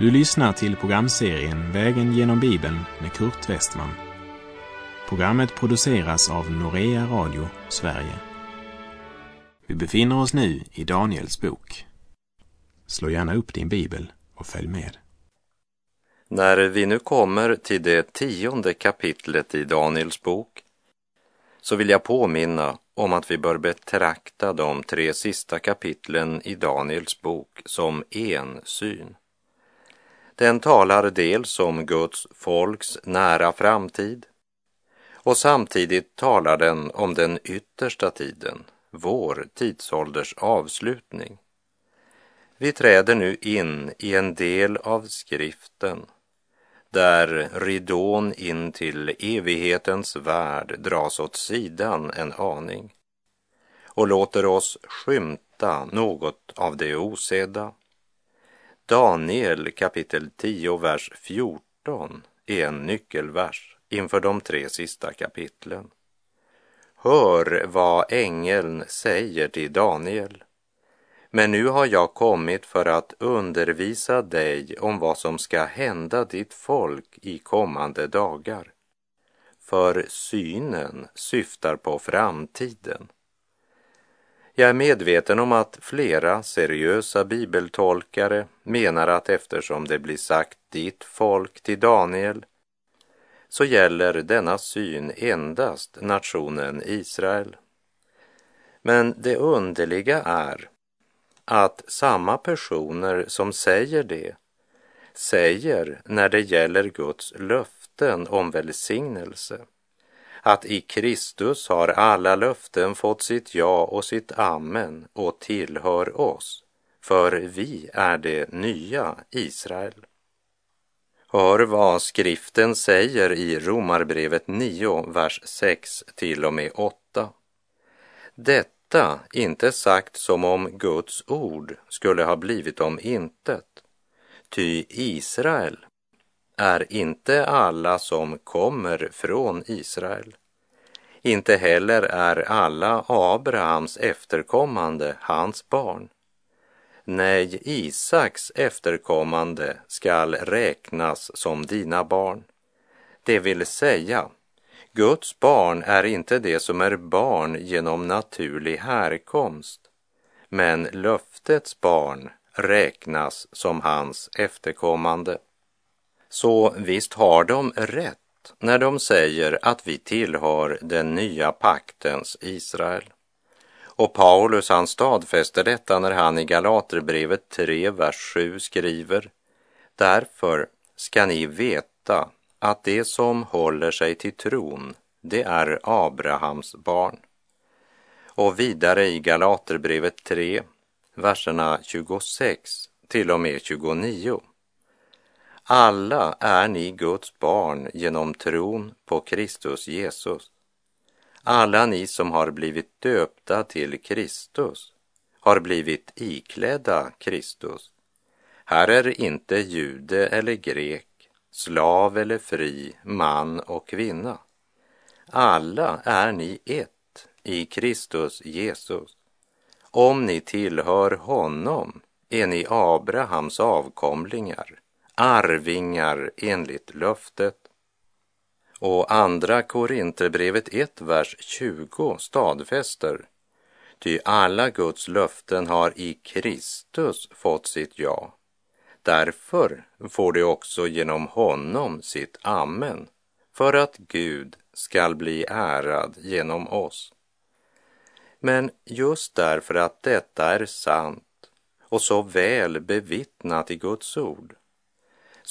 Du lyssnar till programserien Vägen genom Bibeln med Kurt Westman. Programmet produceras av Norea Radio Sverige. Vi befinner oss nu i Daniels bok. Slå gärna upp din bibel och följ med. När vi nu kommer till det tionde kapitlet i Daniels bok så vill jag påminna om att vi bör betrakta de tre sista kapitlen i Daniels bok som en syn. Den talar dels om Guds folks nära framtid och samtidigt talar den om den yttersta tiden, vår tidsålders avslutning. Vi träder nu in i en del av skriften där ridån in till evighetens värld dras åt sidan en aning och låter oss skymta något av det osedda. Daniel kapitel 10, vers 14 är en nyckelvers inför de tre sista kapitlen. Hör vad ängeln säger till Daniel. Men nu har jag kommit för att undervisa dig om vad som ska hända ditt folk i kommande dagar. För synen syftar på framtiden. Jag är medveten om att flera seriösa bibeltolkare menar att eftersom det blir sagt ditt folk till Daniel så gäller denna syn endast nationen Israel. Men det underliga är att samma personer som säger det säger när det gäller Guds löften om välsignelse att i Kristus har alla löften fått sitt ja och sitt amen och tillhör oss, för vi är det nya Israel. Hör vad skriften säger i Romarbrevet 9, vers 6 till och med 8. Detta inte sagt som om Guds ord skulle ha blivit om intet. Ty Israel är inte alla som kommer från Israel. Inte heller är alla Abrahams efterkommande hans barn. Nej, Isaks efterkommande skall räknas som dina barn. Det vill säga, Guds barn är inte det som är barn genom naturlig härkomst, men löftets barn räknas som hans efterkommande. Så visst har de rätt när de säger att vi tillhör den nya paktens Israel. Och Paulus han stadfäster detta när han i Galaterbrevet 3, vers 7 skriver Därför ska ni veta att det som håller sig till tron, det är Abrahams barn. Och vidare i Galaterbrevet 3, verserna 26 till och med 29. Alla är ni Guds barn genom tron på Kristus Jesus. Alla ni som har blivit döpta till Kristus har blivit iklädda Kristus. Här är inte jude eller grek, slav eller fri, man och kvinna. Alla är ni ett i Kristus Jesus. Om ni tillhör honom är ni Abrahams avkomlingar, arvingar enligt löftet. Och andra Korinterbrevet 1, vers 20 stadfäster Ty alla Guds löften har i Kristus fått sitt ja. Därför får de också genom honom sitt amen, för att Gud skall bli ärad genom oss. Men just därför att detta är sant och så väl bevittnat i Guds ord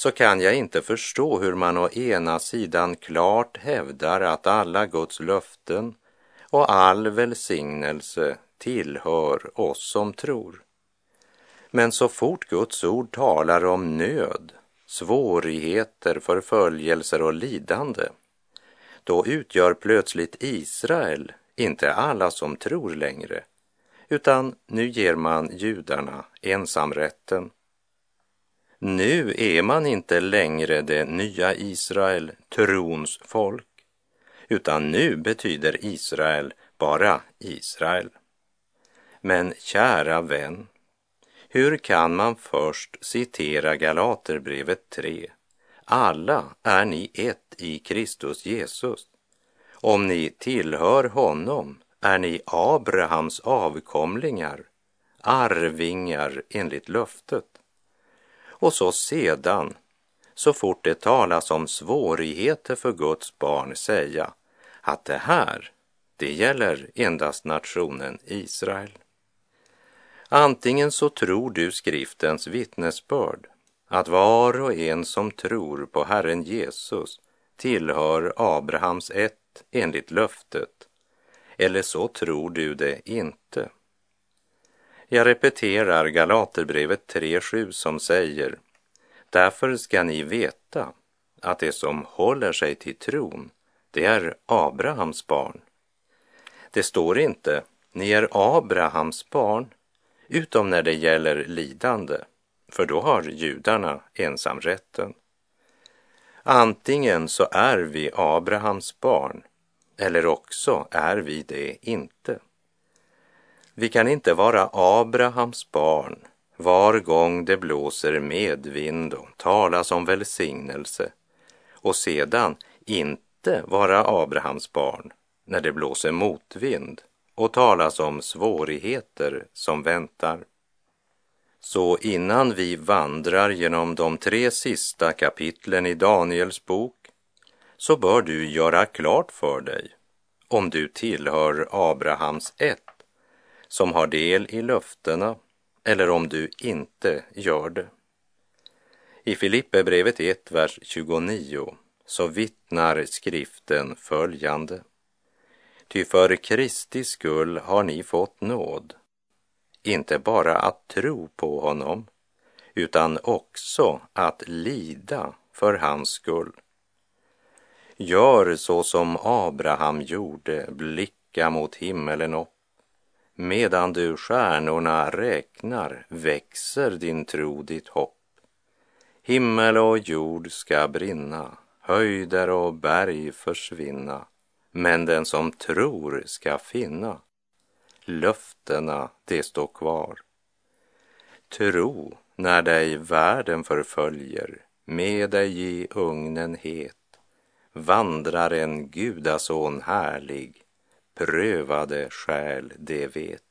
så kan jag inte förstå hur man å ena sidan klart hävdar att alla Guds löften och all välsignelse tillhör oss som tror. Men så fort Guds ord talar om nöd, svårigheter, förföljelser och lidande, då utgör plötsligt Israel inte alla som tror längre, utan nu ger man judarna ensamrätten. Nu är man inte längre det nya Israel, trons folk, utan nu betyder Israel bara Israel. Men kära vän, Hur kan man först citera Galaterbrevet 3? Alla är ni ett i Kristus Jesus. Om ni tillhör honom är ni Abrahams avkomlingar, arvingar enligt löftet. Och så sedan, så fort det talas om svårigheter för Guds barn, säga att det här, det gäller endast nationen Israel. Antingen så tror du skriftens vittnesbörd att var och en som tror på Herren Jesus tillhör Abrahams ett enligt löftet, eller så tror du det inte. Jag repeterar Galaterbrevet 3.7 som säger Därför ska ni veta att det som håller sig till tron, det är Abrahams barn. Det står inte ni är Abrahams barn, utom när det gäller lidande, för då har judarna ensamrätten. Antingen så är vi Abrahams barn, eller också är vi det inte. Vi kan inte vara Abrahams barn. Var gång det blåser medvind och talas om välsignelse. Och sedan inte vara Abrahams barn när det blåser motvind och talas om svårigheter som väntar. Så innan vi vandrar genom de tre sista kapitlen i Daniels bok så bör du göra klart för dig om du tillhör Abrahams ett som har del i löftena eller om du inte gör det. I Filipperbrevet 1, vers 29 så vittnar skriften följande. Ty för Kristi skull har ni fått nåd, inte bara att tro på honom, utan också att lida för hans skull. Gör så som Abraham gjorde, blicka mot himmelen upp Medan du stjärnorna räknar växer din tro, ditt hopp. Himmel och jord ska brinna, höjder och berg försvinna, men den som tror ska finna. Löftena, det står kvar. Tro när dig världen förföljer, med dig i ugnen het, vandrar en gudason härlig, prövade själ det vet.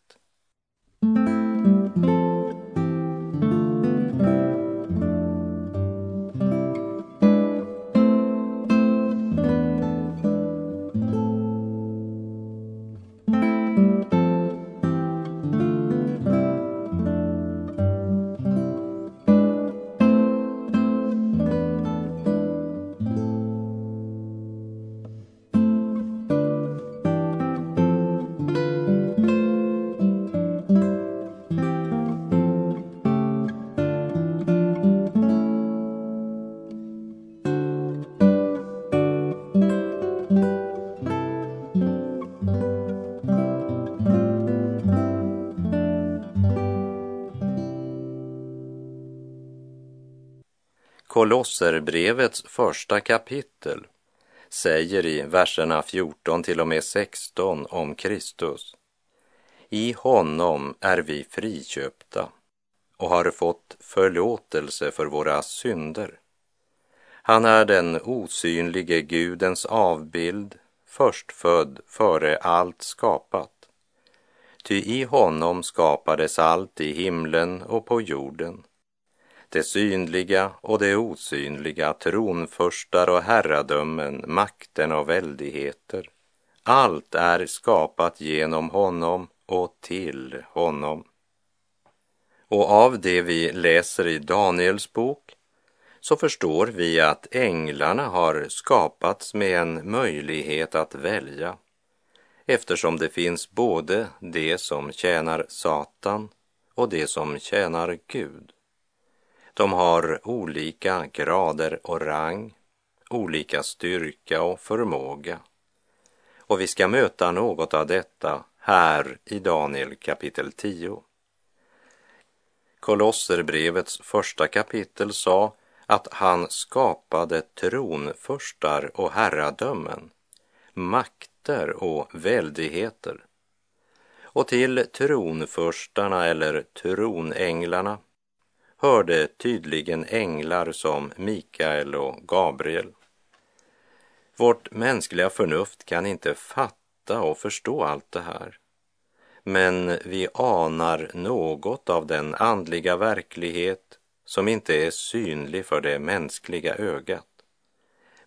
Kolosserbrevets första kapitel säger i verserna 14 till och med 16 om Kristus. I honom är vi friköpta och har fått förlåtelse för våra synder. Han är den osynlige Gudens avbild, förstfödd före allt skapat. Ty i honom skapades allt i himlen och på jorden det synliga och det osynliga, tronförstar och herradömen, makten och väldigheter. Allt är skapat genom honom och till honom. Och av det vi läser i Daniels bok så förstår vi att änglarna har skapats med en möjlighet att välja eftersom det finns både det som tjänar Satan och det som tjänar Gud. De har olika grader och rang, olika styrka och förmåga. Och vi ska möta något av detta här i Daniel kapitel 10. Kolosserbrevets första kapitel sa att han skapade tronförstar och herradömen, makter och väldigheter. Och till tronförstarna eller tronänglarna hörde tydligen änglar som Mikael och Gabriel. Vårt mänskliga förnuft kan inte fatta och förstå allt det här. Men vi anar något av den andliga verklighet som inte är synlig för det mänskliga ögat,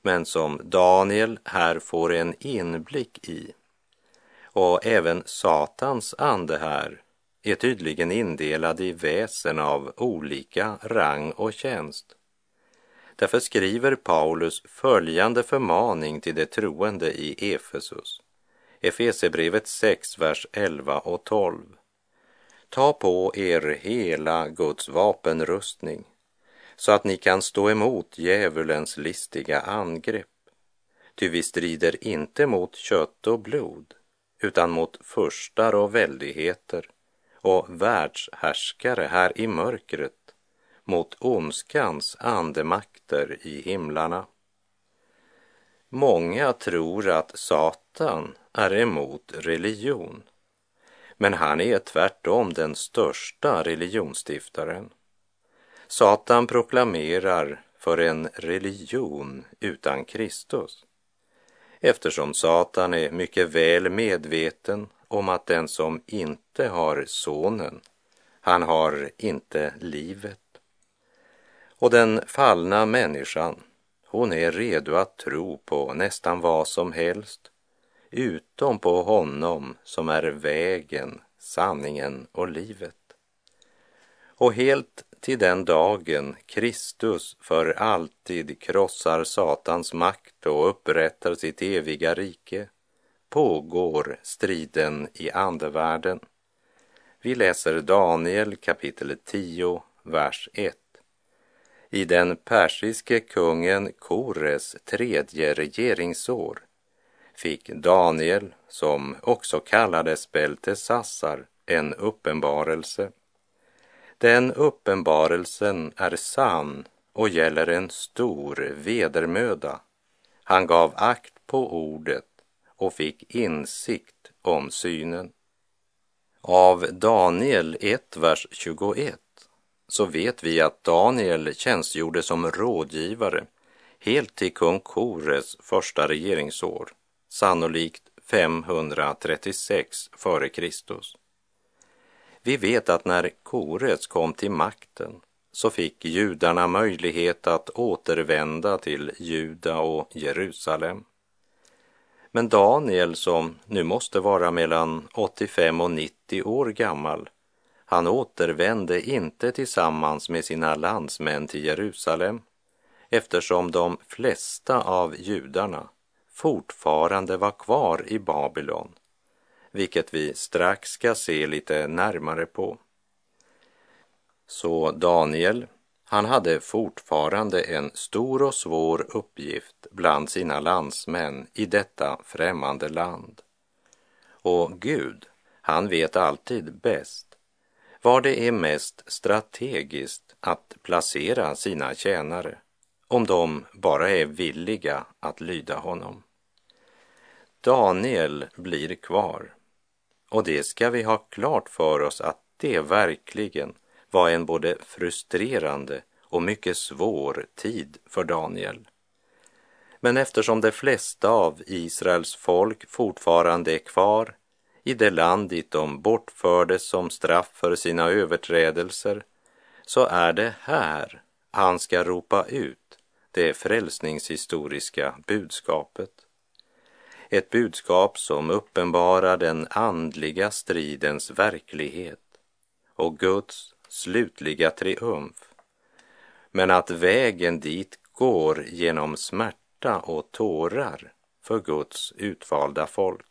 men som Daniel här får en inblick i. Och även Satans ande här är tydligen indelad i väsen av olika rang och tjänst. Därför skriver Paulus följande förmaning till de troende i Efesus. Efesebrevet 6, vers 11 och 12. Ta på er hela Guds vapenrustning så att ni kan stå emot djävulens listiga angrepp. Ty vi strider inte mot kött och blod utan mot furstar och väldigheter och världshärskare här i mörkret mot ondskans andemakter i himlarna. Många tror att Satan är emot religion, men han är tvärtom den största religionsstiftaren. Satan proklamerar för en religion utan Kristus eftersom Satan är mycket väl medveten om att den som inte har sonen, han har inte livet. Och den fallna människan, hon är redo att tro på nästan vad som helst, utom på honom som är vägen, sanningen och livet. Och helt till den dagen Kristus för alltid krossar Satans makt och upprättar sitt eviga rike pågår striden i andevärlden. Vi läser Daniel kapitel 10, vers 1. I den persiske kungen Kores tredje regeringsår fick Daniel, som också kallades Beltesassar, en uppenbarelse. Den uppenbarelsen är sann och gäller en stor vedermöda. Han gav akt på ordet och fick insikt om synen. Av Daniel 1, vers 21 så vet vi att Daniel tjänstgjorde som rådgivare helt till kung Kores första regeringsår, sannolikt 536 f.Kr. Vi vet att när Kores kom till makten så fick judarna möjlighet att återvända till Juda och Jerusalem. Men Daniel, som nu måste vara mellan 85 och 90 år gammal, han återvände inte tillsammans med sina landsmän till Jerusalem eftersom de flesta av judarna fortfarande var kvar i Babylon, vilket vi strax ska se lite närmare på. Så Daniel, han hade fortfarande en stor och svår uppgift bland sina landsmän i detta främmande land. Och Gud, han vet alltid bäst var det är mest strategiskt att placera sina tjänare om de bara är villiga att lyda honom. Daniel blir kvar och det ska vi ha klart för oss att det verkligen var en både frustrerande och mycket svår tid för Daniel. Men eftersom de flesta av Israels folk fortfarande är kvar i det land dit de bortfördes som straff för sina överträdelser, så är det här han ska ropa ut det frälsningshistoriska budskapet. Ett budskap som uppenbarar den andliga stridens verklighet och Guds slutliga triumf. Men att vägen dit går genom smärta och tårar för Guds utvalda folk.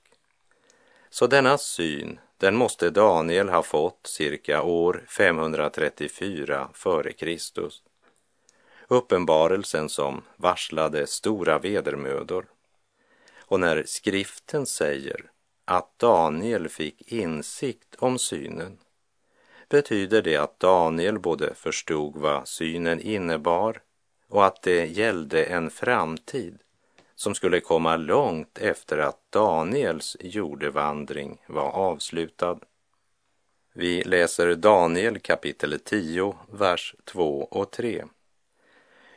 Så denna syn, den måste Daniel ha fått cirka år 534 f.Kr. Uppenbarelsen som varslade stora vedermödor. Och när skriften säger att Daniel fick insikt om synen betyder det att Daniel både förstod vad synen innebar och att det gällde en framtid som skulle komma långt efter att Daniels jordevandring var avslutad. Vi läser Daniel kapitel 10, vers 2 och 3.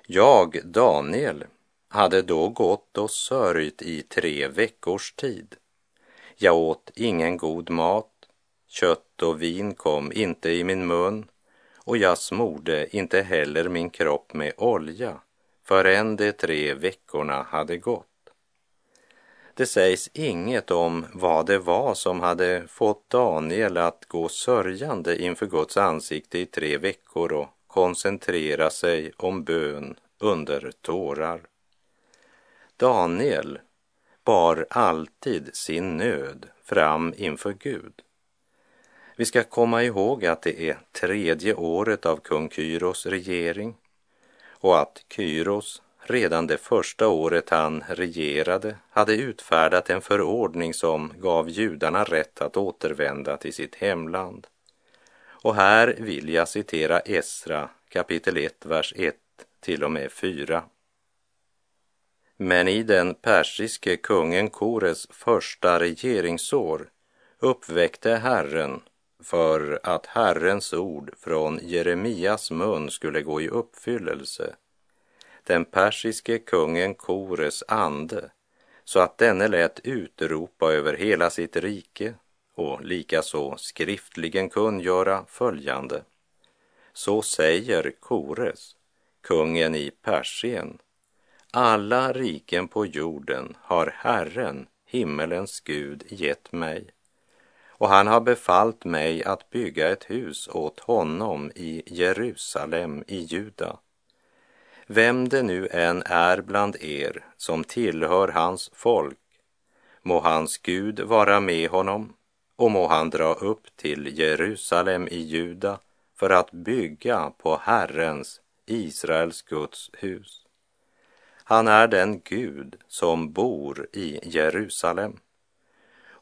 Jag, Daniel, hade då gått och sörjt i tre veckors tid. Jag åt ingen god mat, kött och vin kom inte i min mun och jag smorde inte heller min kropp med olja förrän de tre veckorna hade gått. Det sägs inget om vad det var som hade fått Daniel att gå sörjande inför Guds ansikte i tre veckor och koncentrera sig om bön under tårar. Daniel bar alltid sin nöd fram inför Gud. Vi ska komma ihåg att det är tredje året av kung Kyros regering och att Kyros redan det första året han regerade hade utfärdat en förordning som gav judarna rätt att återvända till sitt hemland. Och här vill jag citera Esra kapitel 1, vers 1 till och med 4. Men i den persiske kungen Kores första regeringsår uppväckte Herren för att Herrens ord från Jeremias mun skulle gå i uppfyllelse den persiske kungen Kores ande så att denne lät utropa över hela sitt rike och likaså skriftligen kungöra följande. Så säger Kores, kungen i Persien, alla riken på jorden har Herren, himmelens Gud, gett mig och han har befallt mig att bygga ett hus åt honom i Jerusalem i Juda. Vem det nu än är bland er som tillhör hans folk, må hans Gud vara med honom och må han dra upp till Jerusalem i Juda för att bygga på Herrens, Israels Guds hus. Han är den Gud som bor i Jerusalem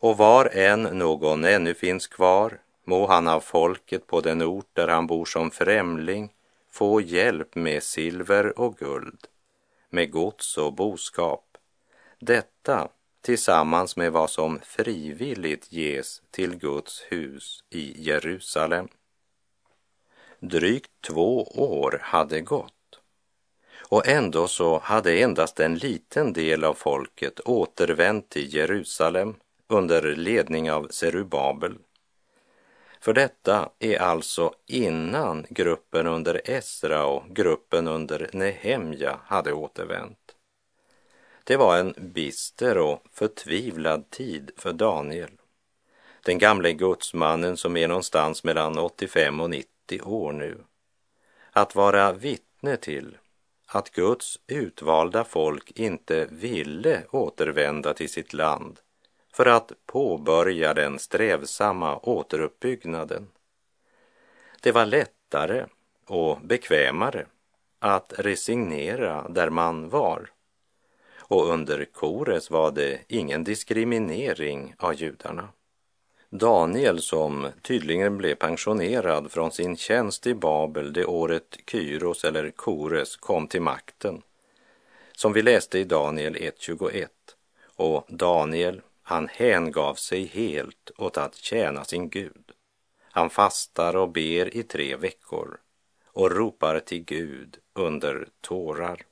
och var än någon ännu finns kvar må han av folket på den ort där han bor som främling få hjälp med silver och guld, med gods och boskap. Detta tillsammans med vad som frivilligt ges till Guds hus i Jerusalem. Drygt två år hade gått och ändå så hade endast en liten del av folket återvänt till Jerusalem under ledning av Serubabel. För detta är alltså innan gruppen under Esra och gruppen under Nehemja hade återvänt. Det var en bister och förtvivlad tid för Daniel. Den gamle gudsmannen som är någonstans mellan 85 och 90 år nu. Att vara vittne till att Guds utvalda folk inte ville återvända till sitt land för att påbörja den strävsamma återuppbyggnaden. Det var lättare och bekvämare att resignera där man var. Och under Kores var det ingen diskriminering av judarna. Daniel, som tydligen blev pensionerad från sin tjänst i Babel det året Kyros eller Kores kom till makten, som vi läste i Daniel 1.21. Och Daniel han hängav sig helt åt att tjäna sin Gud. Han fastar och ber i tre veckor och ropar till Gud under tårar.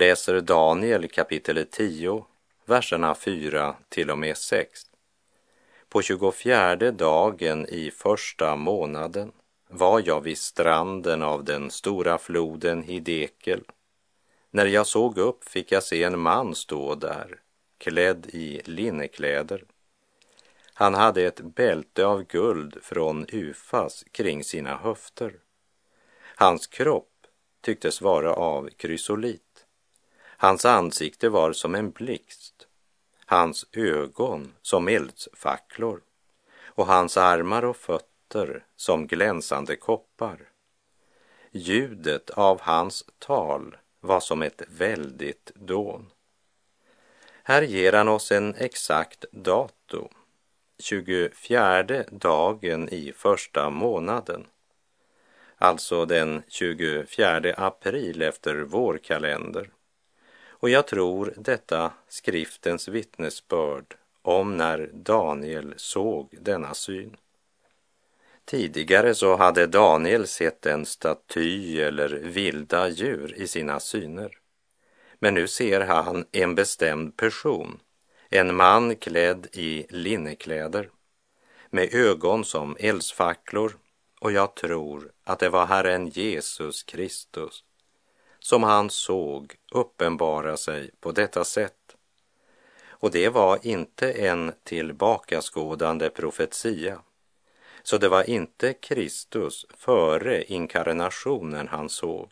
Läser Daniel kapitel 10, verserna 4 till och med 6. På 24 dagen i första månaden, var jag vid stranden av den stora floden Hidekel. När jag såg upp fick jag se en man stå där, klädd i linnekläder. Han hade ett bälte av guld från Ufas kring sina höfter. Hans kropp tycktes vara av krysolit. Hans ansikte var som en blixt, hans ögon som eldsfacklor och hans armar och fötter som glänsande koppar. Ljudet av hans tal var som ett väldigt dån. Här ger han oss en exakt datum, 24 dagen i första månaden, alltså den 24 april efter vår kalender. Och jag tror detta skriftens vittnesbörd om när Daniel såg denna syn. Tidigare så hade Daniel sett en staty eller vilda djur i sina syner. Men nu ser han en bestämd person, en man klädd i linnekläder med ögon som eldsfacklor och jag tror att det var Herren Jesus Kristus som han såg uppenbara sig på detta sätt. Och det var inte en tillbakaskådande profetia. Så det var inte Kristus före inkarnationen han såg,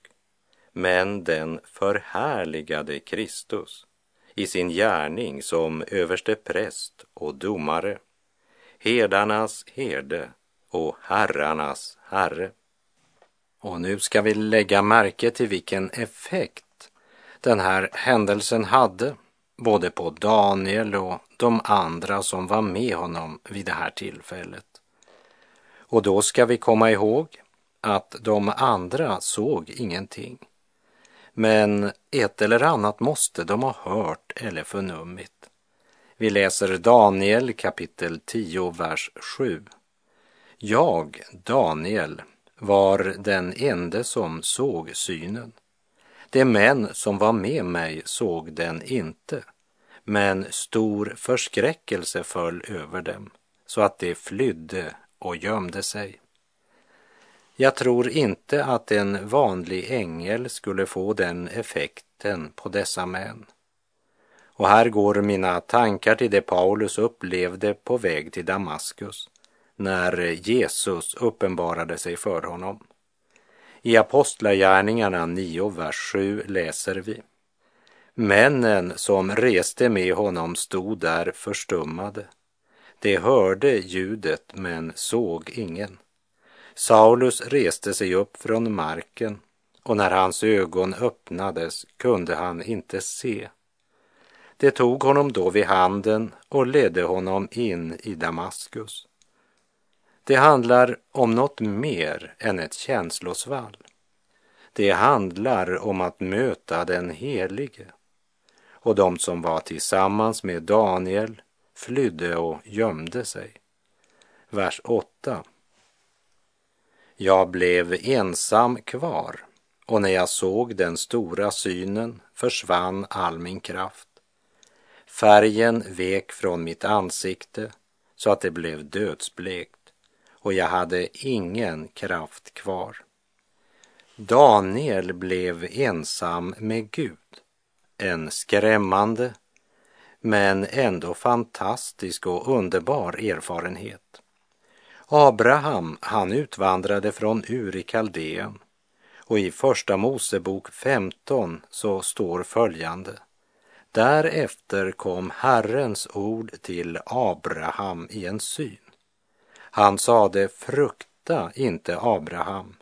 men den förhärligade Kristus i sin gärning som överste präst och domare, herdarnas herde och herrarnas herre. Och nu ska vi lägga märke till vilken effekt den här händelsen hade både på Daniel och de andra som var med honom vid det här tillfället. Och då ska vi komma ihåg att de andra såg ingenting. Men ett eller annat måste de ha hört eller förnummit. Vi läser Daniel kapitel 10, vers 7. Jag, Daniel, var den ende som såg synen. De män som var med mig såg den inte, men stor förskräckelse föll över dem, så att de flydde och gömde sig. Jag tror inte att en vanlig ängel skulle få den effekten på dessa män. Och här går mina tankar till det Paulus upplevde på väg till Damaskus när Jesus uppenbarade sig för honom. I Apostlagärningarna 9, vers 7 läser vi. Männen som reste med honom stod där förstummade. De hörde ljudet men såg ingen. Saulus reste sig upp från marken och när hans ögon öppnades kunde han inte se. Det tog honom då vid handen och ledde honom in i Damaskus. Det handlar om något mer än ett känslosvall. Det handlar om att möta den helige. Och de som var tillsammans med Daniel flydde och gömde sig. Vers 8. Jag blev ensam kvar och när jag såg den stora synen försvann all min kraft. Färgen vek från mitt ansikte så att det blev dödsblekt och jag hade ingen kraft kvar. Daniel blev ensam med Gud. En skrämmande men ändå fantastisk och underbar erfarenhet. Abraham, han utvandrade från Ur i Kaldeen och i Första Mosebok 15 så står följande. Därefter kom Herrens ord till Abraham i en syn. Han sade, frukta inte Abraham,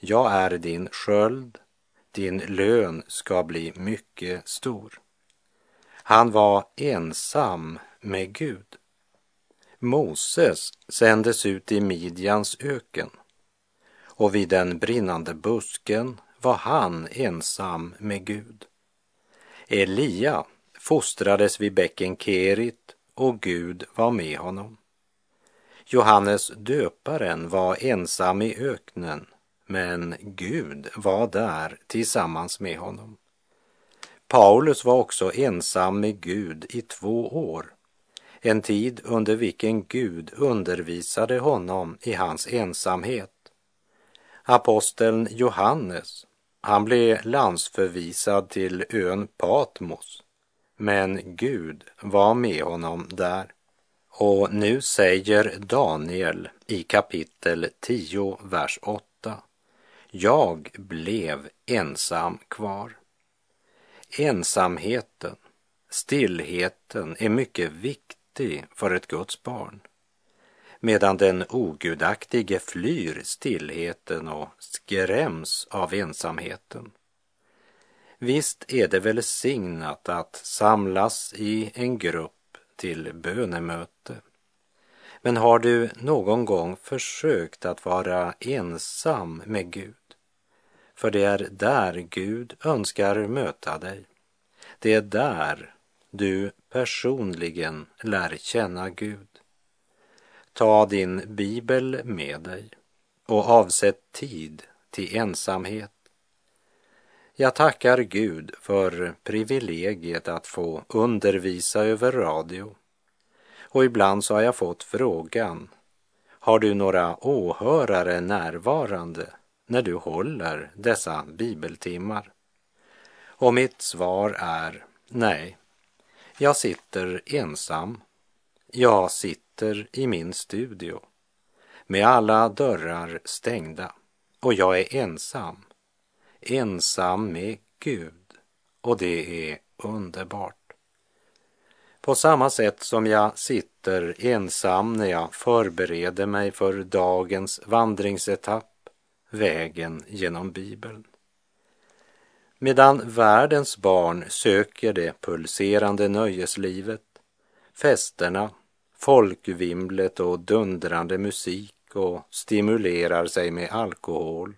jag är din sköld, din lön ska bli mycket stor. Han var ensam med Gud. Moses sändes ut i Midjans öken och vid den brinnande busken var han ensam med Gud. Elia fostrades vid bäcken Kerit och Gud var med honom. Johannes döparen var ensam i öknen, men Gud var där tillsammans med honom. Paulus var också ensam med Gud i två år, en tid under vilken Gud undervisade honom i hans ensamhet. Aposteln Johannes, han blev landsförvisad till ön Patmos, men Gud var med honom där. Och nu säger Daniel i kapitel 10, vers 8. Jag blev ensam kvar. Ensamheten, stillheten är mycket viktig för ett Guds barn. Medan den ogudaktige flyr stillheten och skräms av ensamheten. Visst är det välsignat att samlas i en grupp till bönemöte. Men har du någon gång försökt att vara ensam med Gud? För det är där Gud önskar möta dig. Det är där du personligen lär känna Gud. Ta din bibel med dig och avsätt tid till ensamhet. Jag tackar Gud för privilegiet att få undervisa över radio. Och ibland så har jag fått frågan, har du några åhörare närvarande när du håller dessa bibeltimmar? Och mitt svar är nej. Jag sitter ensam. Jag sitter i min studio med alla dörrar stängda och jag är ensam. Ensam med Gud och det är underbart. På samma sätt som jag sitter ensam när jag förbereder mig för dagens vandringsetapp vägen genom Bibeln. Medan världens barn söker det pulserande nöjeslivet, festerna, folkvimlet och dundrande musik och stimulerar sig med alkohol,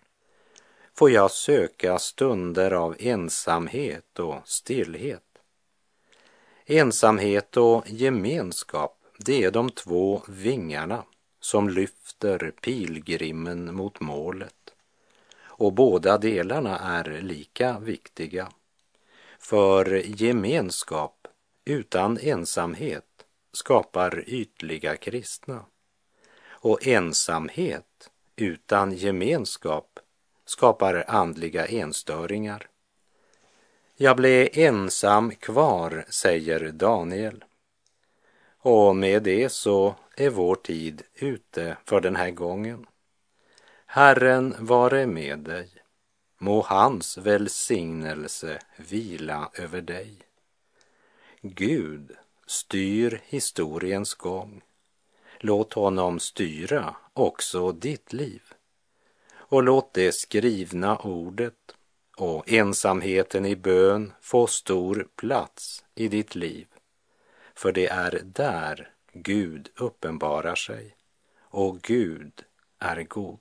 får jag söka stunder av ensamhet och stillhet. Ensamhet och gemenskap, det är de två vingarna som lyfter pilgrimen mot målet. Och båda delarna är lika viktiga. För gemenskap utan ensamhet skapar ytliga kristna. Och ensamhet utan gemenskap skapar andliga enstöringar. Jag blev ensam kvar, säger Daniel. Och med det så är vår tid ute för den här gången. Herren vare med dig. Må hans välsignelse vila över dig. Gud styr historiens gång. Låt honom styra också ditt liv. Och låt det skrivna ordet och ensamheten i bön få stor plats i ditt liv. För det är där Gud uppenbarar sig och Gud är god.